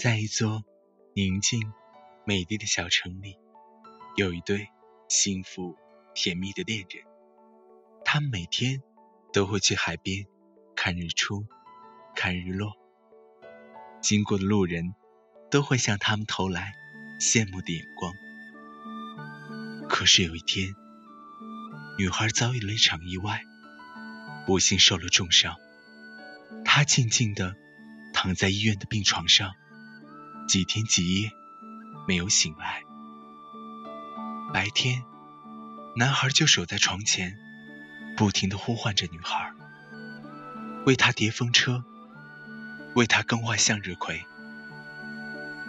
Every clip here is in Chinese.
在一座宁静、美丽的小城里，有一对幸福甜蜜的恋人。他们每天都会去海边看日出、看日落，经过的路人都会向他们投来羡慕的眼光。可是有一天，女孩遭遇了一场意外，不幸受了重伤。她静静地躺在医院的病床上。几天几夜没有醒来。白天，男孩就守在床前，不停的呼唤着女孩，为她叠风车，为她更换向日葵。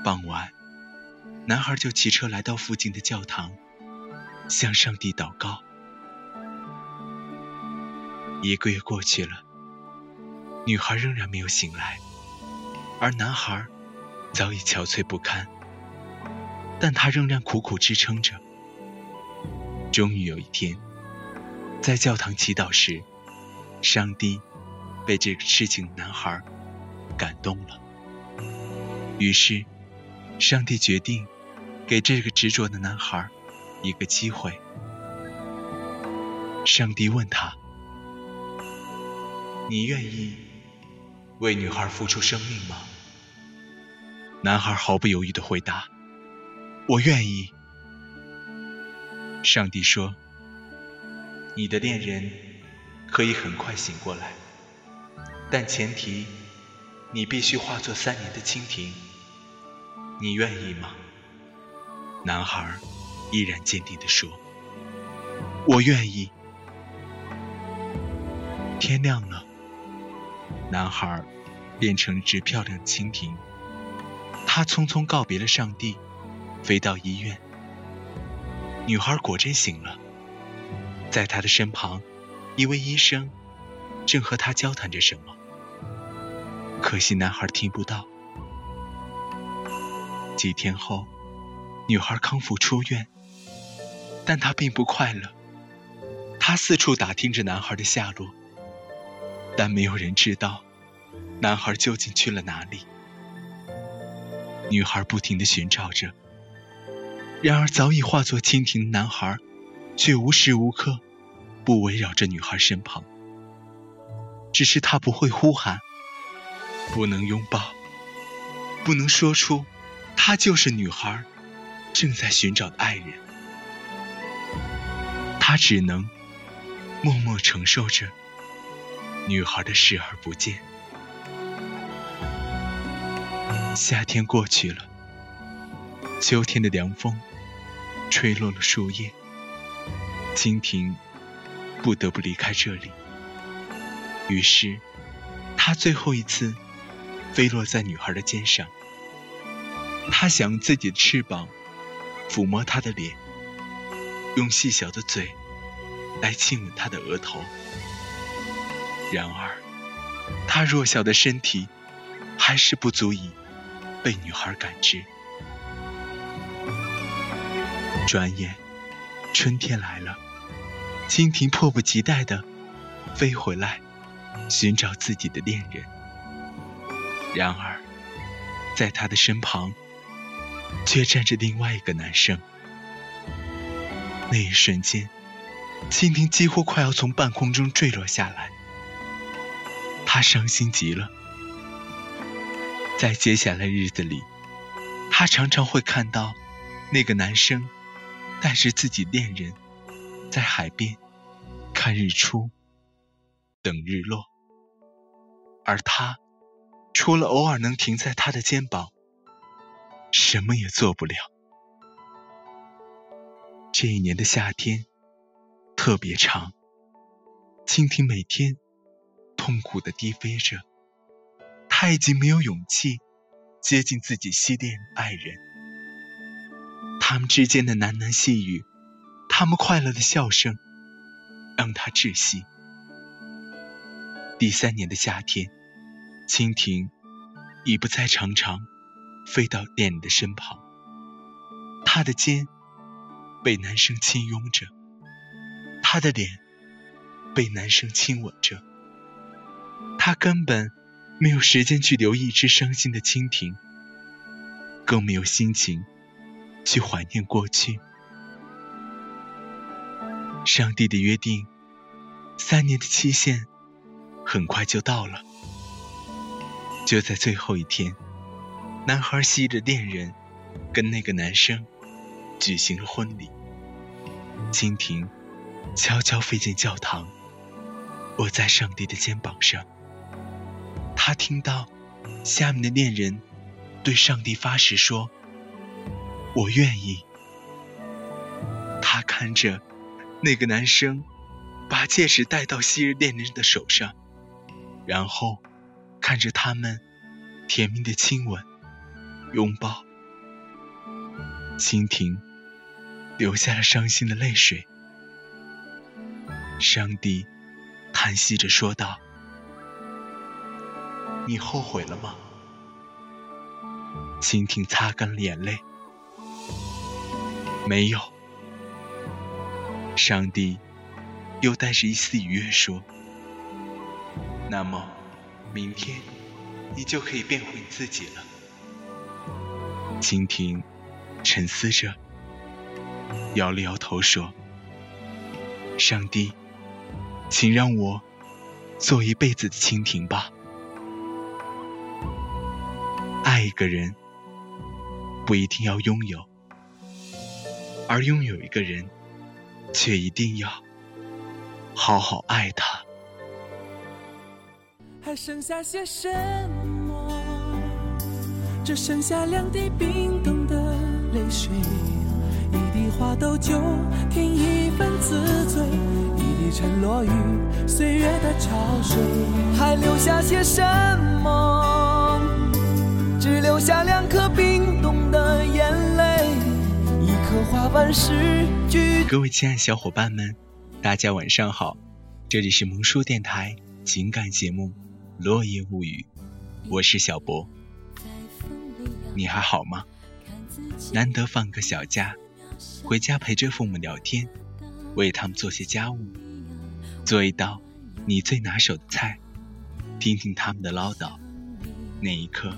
傍晚，男孩就骑车来到附近的教堂，向上帝祷告。一个月过去了，女孩仍然没有醒来，而男孩。早已憔悴不堪，但他仍然苦苦支撑着。终于有一天，在教堂祈祷时，上帝被这个痴情男孩感动了。于是，上帝决定给这个执着的男孩一个机会。上帝问他：“你愿意为女孩付出生命吗？”男孩毫不犹豫地回答：“我愿意。”上帝说：“你的恋人可以很快醒过来，但前提你必须化作三年的蜻蜓。你愿意吗？”男孩依然坚定地说：“我愿意。”天亮了，男孩变成一只漂亮的蜻蜓。他匆匆告别了上帝，飞到医院。女孩果真醒了，在他的身旁，一位医生正和他交谈着什么。可惜男孩听不到。几天后，女孩康复出院，但她并不快乐。她四处打听着男孩的下落，但没有人知道男孩究竟去了哪里。女孩不停地寻找着，然而早已化作蜻蜓的男孩，却无时无刻不围绕着女孩身旁。只是他不会呼喊，不能拥抱，不能说出他就是女孩正在寻找的爱人。他只能默默承受着女孩的视而不见。夏天过去了，秋天的凉风吹落了树叶，蜻蜓不得不离开这里。于是，它最后一次飞落在女孩的肩上。它想用自己的翅膀抚摸她的脸，用细小的嘴来亲吻她的额头。然而，它弱小的身体还是不足以。被女孩感知。转眼，春天来了，蜻蜓迫不及待地飞回来，寻找自己的恋人。然而，在他的身旁，却站着另外一个男生。那一瞬间，蜻蜓几乎快要从半空中坠落下来，他伤心极了。在接下来日子里，他常常会看到那个男生带着自己恋人在海边看日出、等日落，而他除了偶尔能停在他的肩膀，什么也做不了。这一年的夏天特别长，蜻蜓每天痛苦的低飞着，他已经没有勇气接近自己西恋爱人。他们之间的喃喃细语，他们快乐的笑声，让他窒息。第三年的夏天，蜻蜓已不再常常飞到恋人的身旁，他的肩被男生亲拥着，他的脸被男生亲吻着，他根本没有时间去留意一只伤心的蜻蜓，更没有心情去怀念过去。上帝的约定，三年的期限。很快就到了，就在最后一天，男孩吸着恋人，跟那个男生举行了婚礼。蜻蜓悄悄飞进教堂，我在上帝的肩膀上。他听到下面的恋人对上帝发誓说：“我愿意。”他看着那个男生把戒指戴到昔日恋人的手上。然后，看着他们甜蜜的亲吻、拥抱，蜻蜓流下了伤心的泪水。上帝叹息着说道：“你后悔了吗？”蜻蜓擦干眼泪，没有。上帝又带着一丝愉悦说。那么，明天你就可以变回你自己了。蜻蜓沉思着，摇了摇头说：“上帝，请让我做一辈子的蜻蜓吧。爱一个人不一定要拥有，而拥有一个人却一定要好好爱他。”还剩下些什么？只剩下两滴冰冻的泪水，一滴花豆酒添一份自醉，一滴沉落于岁月的潮水。还留下些什么？留下两颗冰冻的眼泪，一颗花瓣失去。各位亲爱小伙伴们，大家晚上好，这里是萌叔电台情感节目。落叶物语，我是小博，你还好吗？难得放个小假，回家陪着父母聊天，为他们做些家务，做一道你最拿手的菜，听听他们的唠叨，那一刻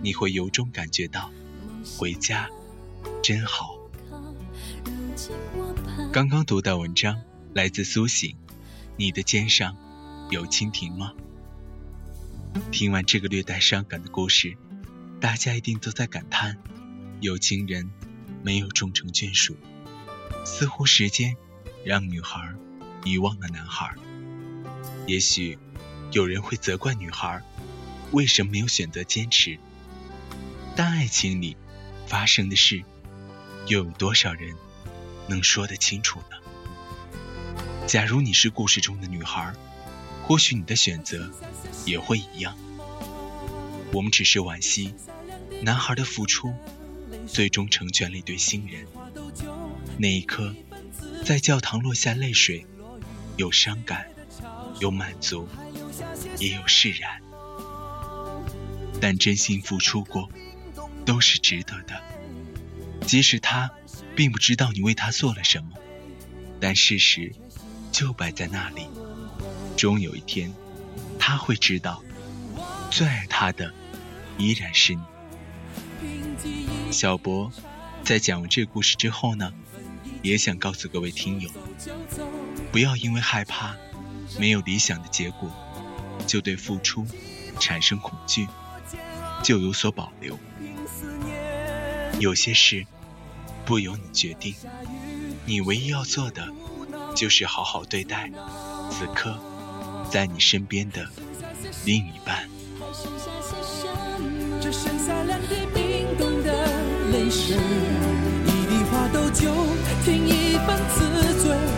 你会由衷感觉到回家真好。刚刚读到文章来自苏醒，你的肩上有蜻蜓吗？听完这个略带伤感的故事，大家一定都在感叹：有情人没有终成眷属。似乎时间让女孩遗忘了男孩。也许有人会责怪女孩为什么没有选择坚持。但爱情里发生的事，又有多少人能说得清楚呢？假如你是故事中的女孩。或许你的选择也会一样。我们只是惋惜，男孩的付出最终成全了一对新人。那一刻，在教堂落下泪水，有伤感，有满足，也有释然。但真心付出过，都是值得的。即使他并不知道你为他做了什么，但事实就摆在那里。终有一天，他会知道，最爱他的依然是你。小博在讲完这故事之后呢，也想告诉各位听友，不要因为害怕没有理想的结果，就对付出产生恐惧，就有所保留。有些事不由你决定，你唯一要做的就是好好对待此刻。在你身边的另一半。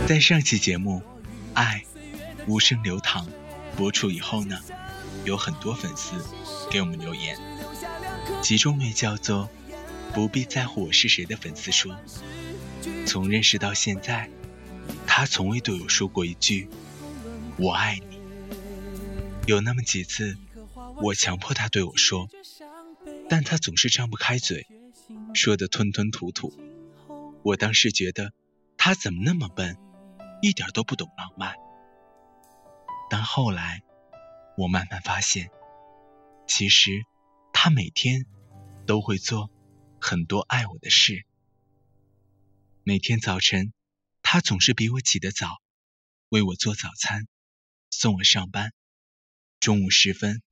在上期节目《爱无声流淌》播出以后呢，有很多粉丝给我们留言，其中位叫做“不必在乎我是谁”的粉丝说，从认识到现在，他从未对我说过一句“我爱你”。有那么几次，我强迫他对我说，但他总是张不开嘴，说的吞吞吐吐。我当时觉得他怎么那么笨，一点都不懂浪漫。但后来，我慢慢发现，其实他每天都会做很多爱我的事。每天早晨，他总是比我起得早，为我做早餐，送我上班。中午时分，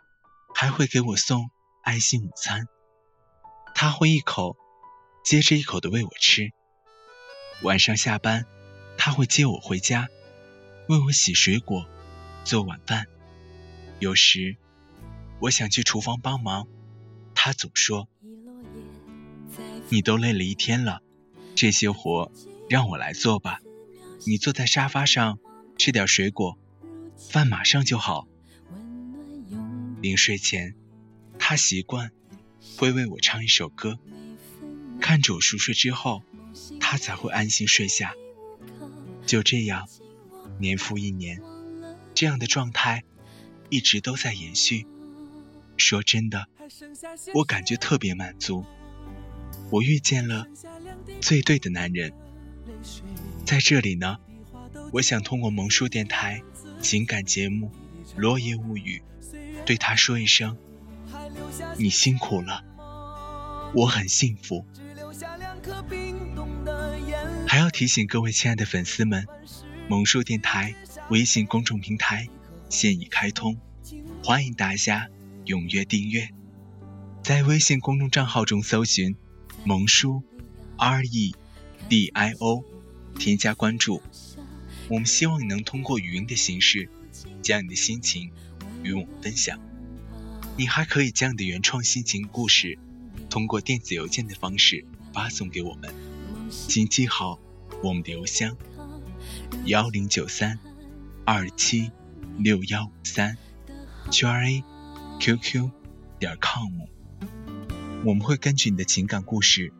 还会给我送爱心午餐。他会一口接着一口的喂我吃。晚上下班，他会接我回家，为我洗水果。做晚饭，有时我想去厨房帮忙，他总说：“你都累了一天了，这些活让我来做吧。你坐在沙发上吃点水果，饭马上就好。”临睡前，他习惯会为我唱一首歌，看着我熟睡之后，他才会安心睡下。就这样，年复一年。这样的状态一直都在延续。说真的，我感觉特别满足。我遇见了最对的男人。在这里呢，我想通过萌叔电台情感节目《落叶物语》对他说一声：你辛苦了，我很幸福。还要提醒各位亲爱的粉丝们，萌叔电台。微信公众平台现已开通，欢迎大家踊跃订阅。在微信公众账号中搜寻“萌叔 R E D I O”，添加关注。我们希望你能通过语音的形式，将你的心情与我们分享。你还可以将你的原创心情故事，通过电子邮件的方式发送给我们，请记好我们的邮箱：幺零九三。二七六幺五三 q r a qq 点 com，我们会根据你的情感故事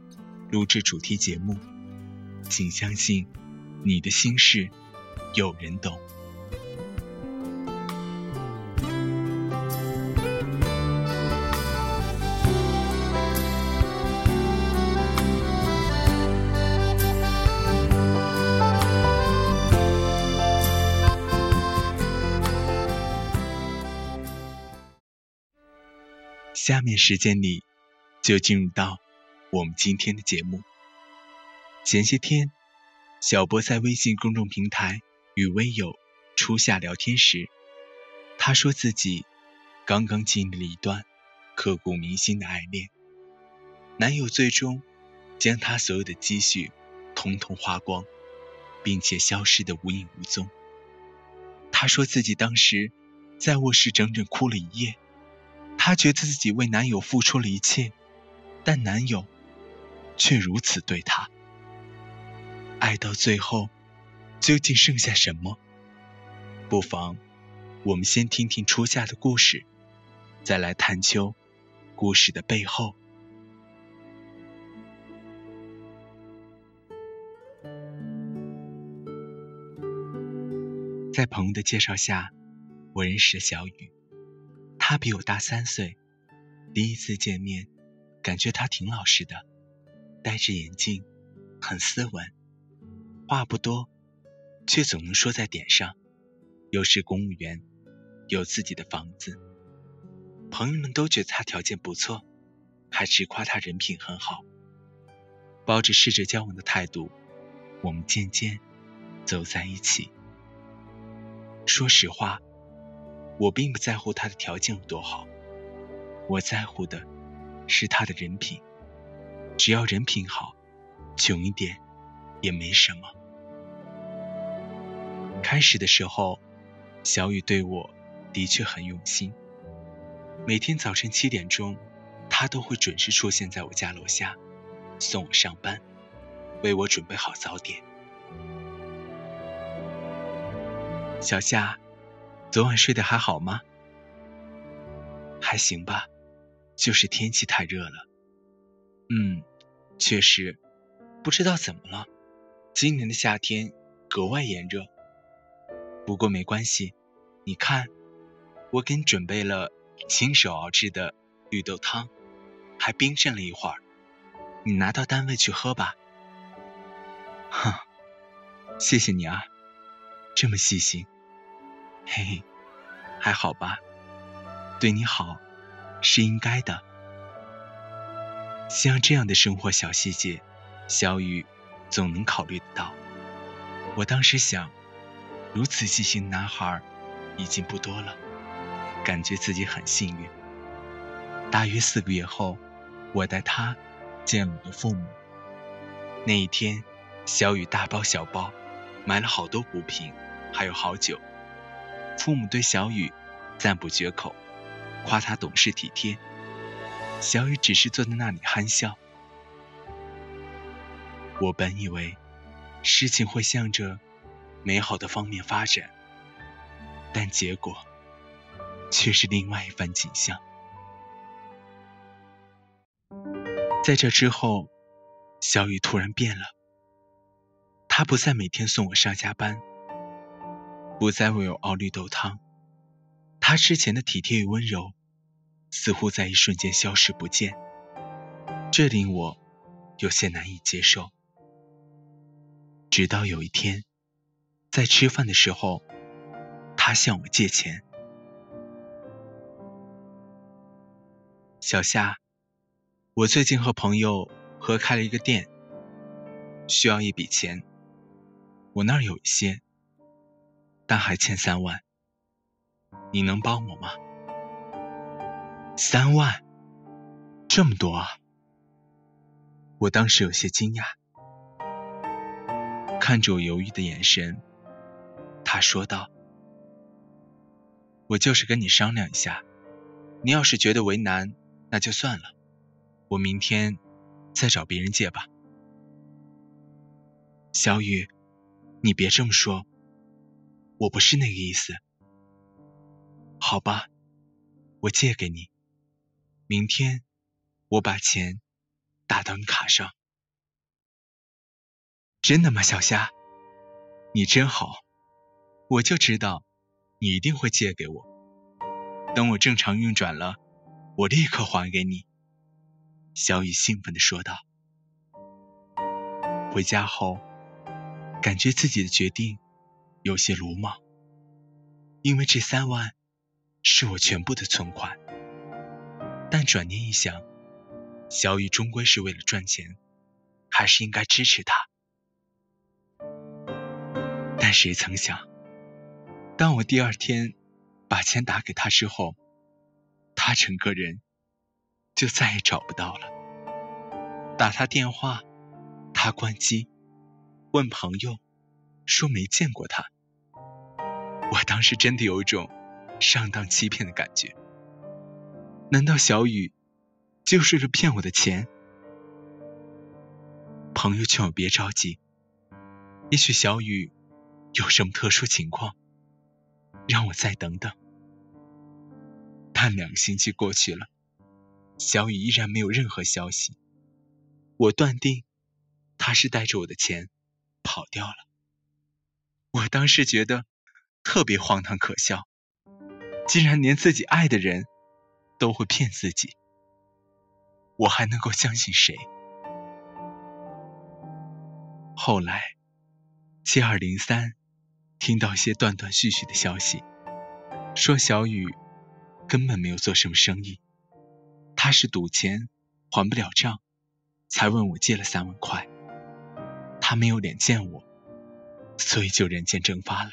录制主题节目，请相信你的心事有人懂。下面时间里，就进入到我们今天的节目。前些天，小波在微信公众平台与微友初夏聊天时，他说自己刚刚经历了一段刻骨铭心的爱恋，男友最终将他所有的积蓄统统花光，并且消失的无影无踪。他说自己当时在卧室整整哭了一夜。她觉得自己为男友付出了一切，但男友却如此对她。爱到最后，究竟剩下什么？不妨我们先听听初夏的故事，再来探究故事的背后。在朋友的介绍下，我认识了小雨。他比我大三岁，第一次见面，感觉他挺老实的，戴着眼镜，很斯文，话不多，却总能说在点上。又是公务员，有自己的房子，朋友们都觉得他条件不错，还直夸他人品很好。抱着试着交往的态度，我们渐渐走在一起。说实话。我并不在乎他的条件有多好，我在乎的是他的人品。只要人品好，穷一点也没什么。开始的时候，小雨对我的确很用心。每天早晨七点钟，他都会准时出现在我家楼下，送我上班，为我准备好早点。小夏。昨晚睡得还好吗？还行吧，就是天气太热了。嗯，确实，不知道怎么了，今年的夏天格外炎热。不过没关系，你看，我给你准备了亲手熬制的绿豆汤，还冰镇了一会儿，你拿到单位去喝吧。哼，谢谢你啊，这么细心。嘿嘿，还好吧，对你好是应该的。像这样的生活小细节，小雨总能考虑得到。我当时想，如此细心的男孩已经不多了，感觉自己很幸运。大约四个月后，我带他见了我的父母。那一天，小雨大包小包买了好多补品，还有好酒。父母对小雨赞不绝口，夸他懂事体贴。小雨只是坐在那里憨笑。我本以为事情会向着美好的方面发展，但结果却是另外一番景象。在这之后，小雨突然变了。他不再每天送我上下班，不再为我熬绿豆汤，他之前的体贴与温柔。似乎在一瞬间消失不见，这令我有些难以接受。直到有一天，在吃饭的时候，他向我借钱。小夏，我最近和朋友合开了一个店，需要一笔钱，我那儿有一些，但还欠三万，你能帮我吗？三万，这么多啊！我当时有些惊讶，看着我犹豫的眼神，他说道：“我就是跟你商量一下，你要是觉得为难，那就算了，我明天再找别人借吧。”小雨，你别这么说，我不是那个意思。好吧，我借给你。明天我把钱打到你卡上。真的吗，小夏？你真好，我就知道你一定会借给我。等我正常运转了，我立刻还给你。小雨兴奋地说道。回家后，感觉自己的决定有些鲁莽，因为这三万是我全部的存款。但转念一想，小雨终归是为了赚钱，还是应该支持他。但谁曾想，当我第二天把钱打给他之后，他整个人就再也找不到了。打他电话，他关机；问朋友，说没见过他。我当时真的有一种上当欺骗的感觉。难道小雨就是为了骗我的钱？朋友劝我别着急，也许小雨有什么特殊情况，让我再等等。但两个星期过去了，小雨依然没有任何消息。我断定他是带着我的钱跑掉了。我当时觉得特别荒唐可笑，竟然连自己爱的人。都会骗自己，我还能够相信谁？后来，接二连三听到一些断断续续的消息，说小雨根本没有做什么生意，他是赌钱还不了账，才问我借了三万块。他没有脸见我，所以就人间蒸发了。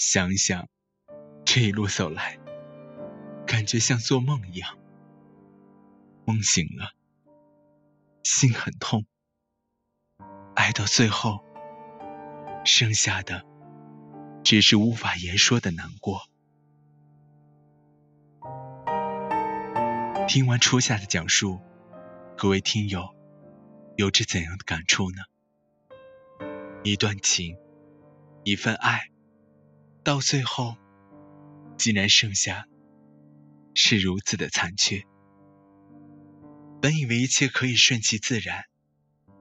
想想这一路走来。感觉像做梦一样，梦醒了，心很痛，爱到最后，剩下的只是无法言说的难过。听完初夏的讲述，各位听友有着怎样的感触呢？一段情，一份爱，到最后，竟然剩下。是如此的残缺。本以为一切可以顺其自然，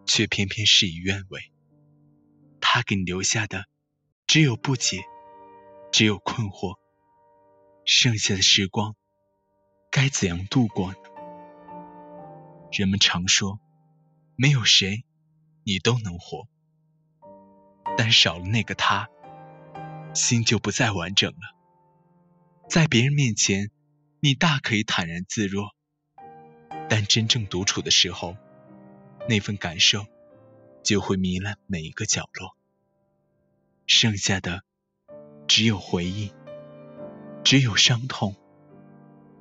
却偏偏事与愿违。他给你留下的只有不解，只有困惑。剩下的时光该怎样度过呢？人们常说，没有谁你都能活，但少了那个他，心就不再完整了。在别人面前，你大可以坦然自若，但真正独处的时候，那份感受就会糜烂每一个角落。剩下的只有回忆，只有伤痛，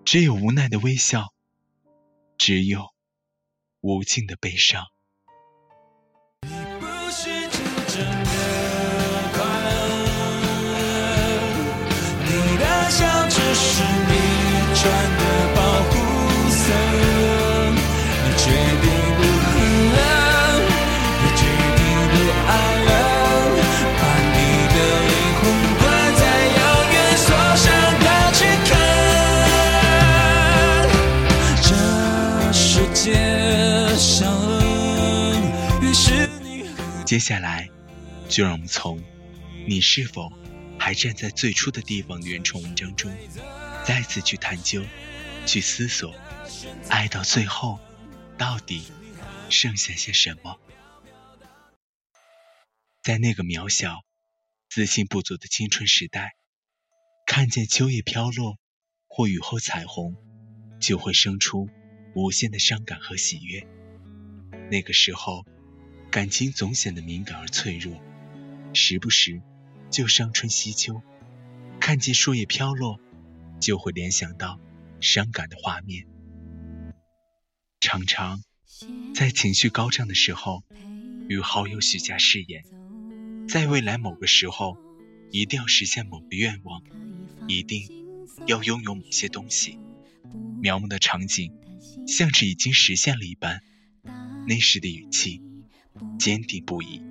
只有无奈的微笑，只有无尽的悲伤。是你穿的保护色，你决定不恨了，你决定不爱了，把你的灵魂关在遥远锁上，他去看。这世界上，于是你和接下来就让我们从，你是否。还站在最初的地方”原创文章中，再次去探究、去思索，爱到最后，到底剩下些什么？在那个渺小、自信不足的青春时代，看见秋叶飘落或雨后彩虹，就会生出无限的伤感和喜悦。那个时候。感情总显得敏感而脆弱，时不时就伤春惜秋，看见树叶飘落，就会联想到伤感的画面。常常在情绪高涨的时候，与好友许下誓言，在未来某个时候，一定要实现某个愿望，一定要拥有某些东西。描摹的场景像是已经实现了一般，那时的语气。坚定不移。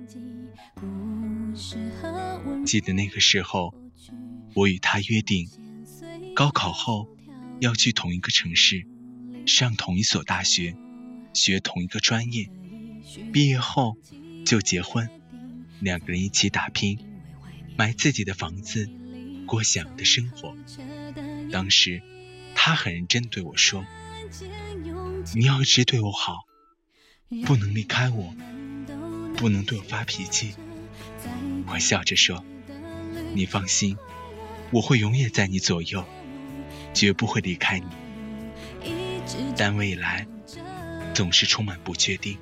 记得那个时候，我与他约定，高考后要去同一个城市，上同一所大学，学同一个专业，毕业后就结婚，两个人一起打拼，买自己的房子，过想要的生活。当时他很认真对我说：“你要一直对我好，不能离开我。”不能对我发脾气，我笑着说：“你放心，我会永远在你左右，绝不会离开你。”但未来总是充满不确定，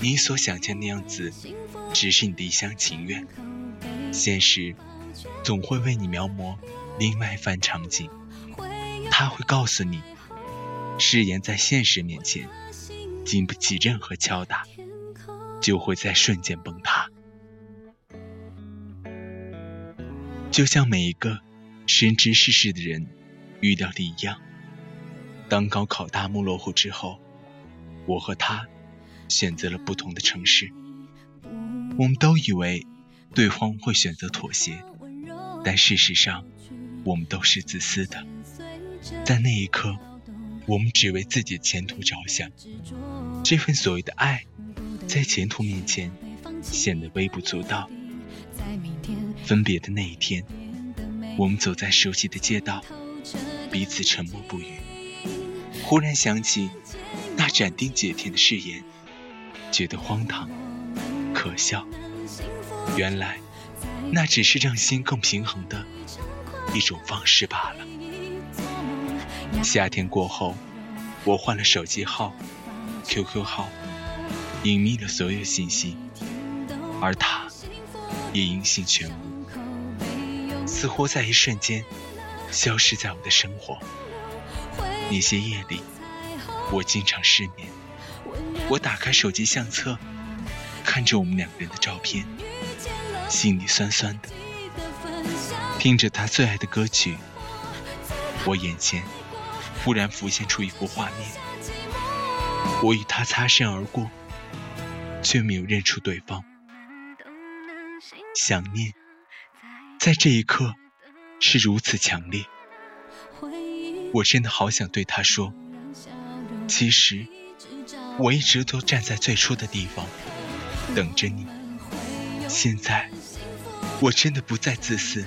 你所想象的样子只是你的一厢情愿，现实总会为你描摹另外一番场景。他会告诉你，誓言在现实面前经不起任何敲打。就会在瞬间崩塌，就像每一个深知世事的人遇到的一样。当高考大幕落幕之后，我和他选择了不同的城市。我们都以为对方会选择妥协，但事实上，我们都是自私的。在那一刻，我们只为自己的前途着想。这份所谓的爱。在前途面前显得微不足道。分别的那一天，我们走在熟悉的街道，彼此沉默不语。忽然想起那斩钉截铁的誓言，觉得荒唐、可笑。原来那只是让心更平衡的一种方式罢了。夏天过后，我换了手机号、QQ 号。隐秘了所有信息，而他也音信全无，似乎在一瞬间消失在我的生活。那些夜里，我经常失眠。我打开手机相册，看着我们两个人的照片，心里酸酸的。听着他最爱的歌曲，我眼前忽然浮现出一幅画面，我与他擦身而过。却没有认出对方，想念在这一刻是如此强烈。我真的好想对他说，其实我一直都站在最初的地方等着你。现在我真的不再自私，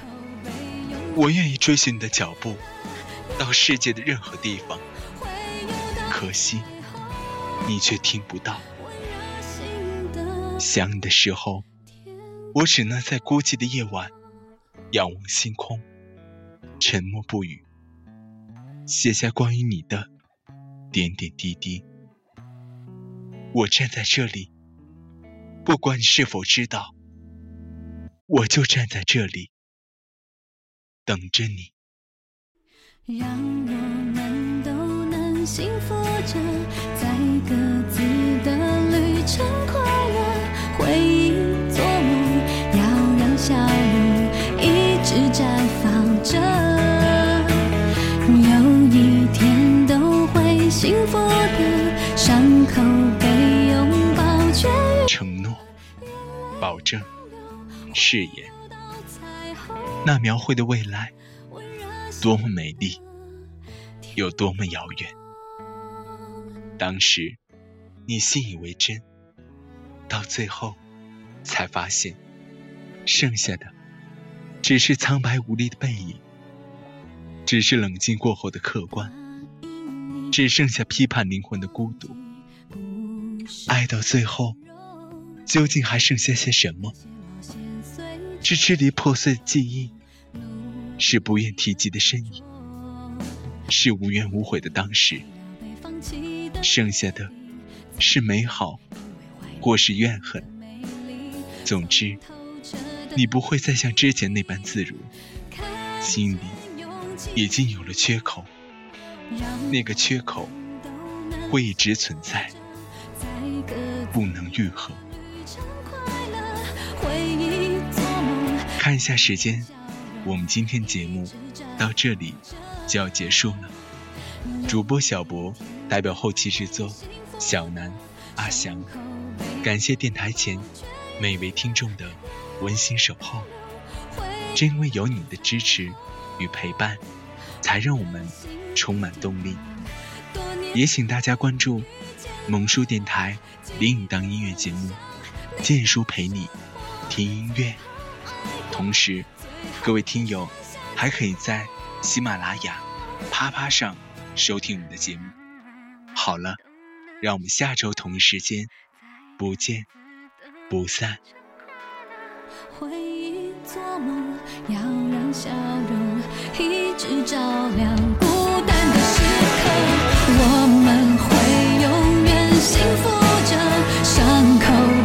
我愿意追寻你的脚步，到世界的任何地方。可惜你却听不到，想你的时候，我只能在孤寂的夜晚仰望星空，沉默不语。写下关于你的点点滴滴。我站在这里，不管你是否知道，我就站在这里，等着你。让我们都能幸福着，在各自的旅程快乐，回忆幸福的伤口被拥抱，承诺、保证、誓言，那描绘的未来多么美丽，有多么遥远。当时你信以为真，到最后才发现，剩下的只是苍白无力的背影，只是冷静过后的客观。只剩下批判灵魂的孤独，爱到最后，究竟还剩下些什么？是支离破碎的记忆，是不愿提及的身影，是无怨无悔的当时。剩下的，是美好，或是怨恨。总之，你不会再像之前那般自如，心里已经有了缺口。那个缺口会一直存在，不能愈合。看一下时间，我们今天节目到这里就要结束了。主播小博代表后期制作，小南、阿翔，感谢电台前每位听众的温馨守候。正因为有你的支持与陪伴，才让我们。充满动力，也请大家关注萌叔电台另一档音乐节目《建叔陪你听音乐》。同时，各位听友还可以在喜马拉雅、啪啪上收听我们的节目。好了，让我们下周同一时间不见不散。回忆做梦，要让笑容一直照亮。我们会永远幸福着伤口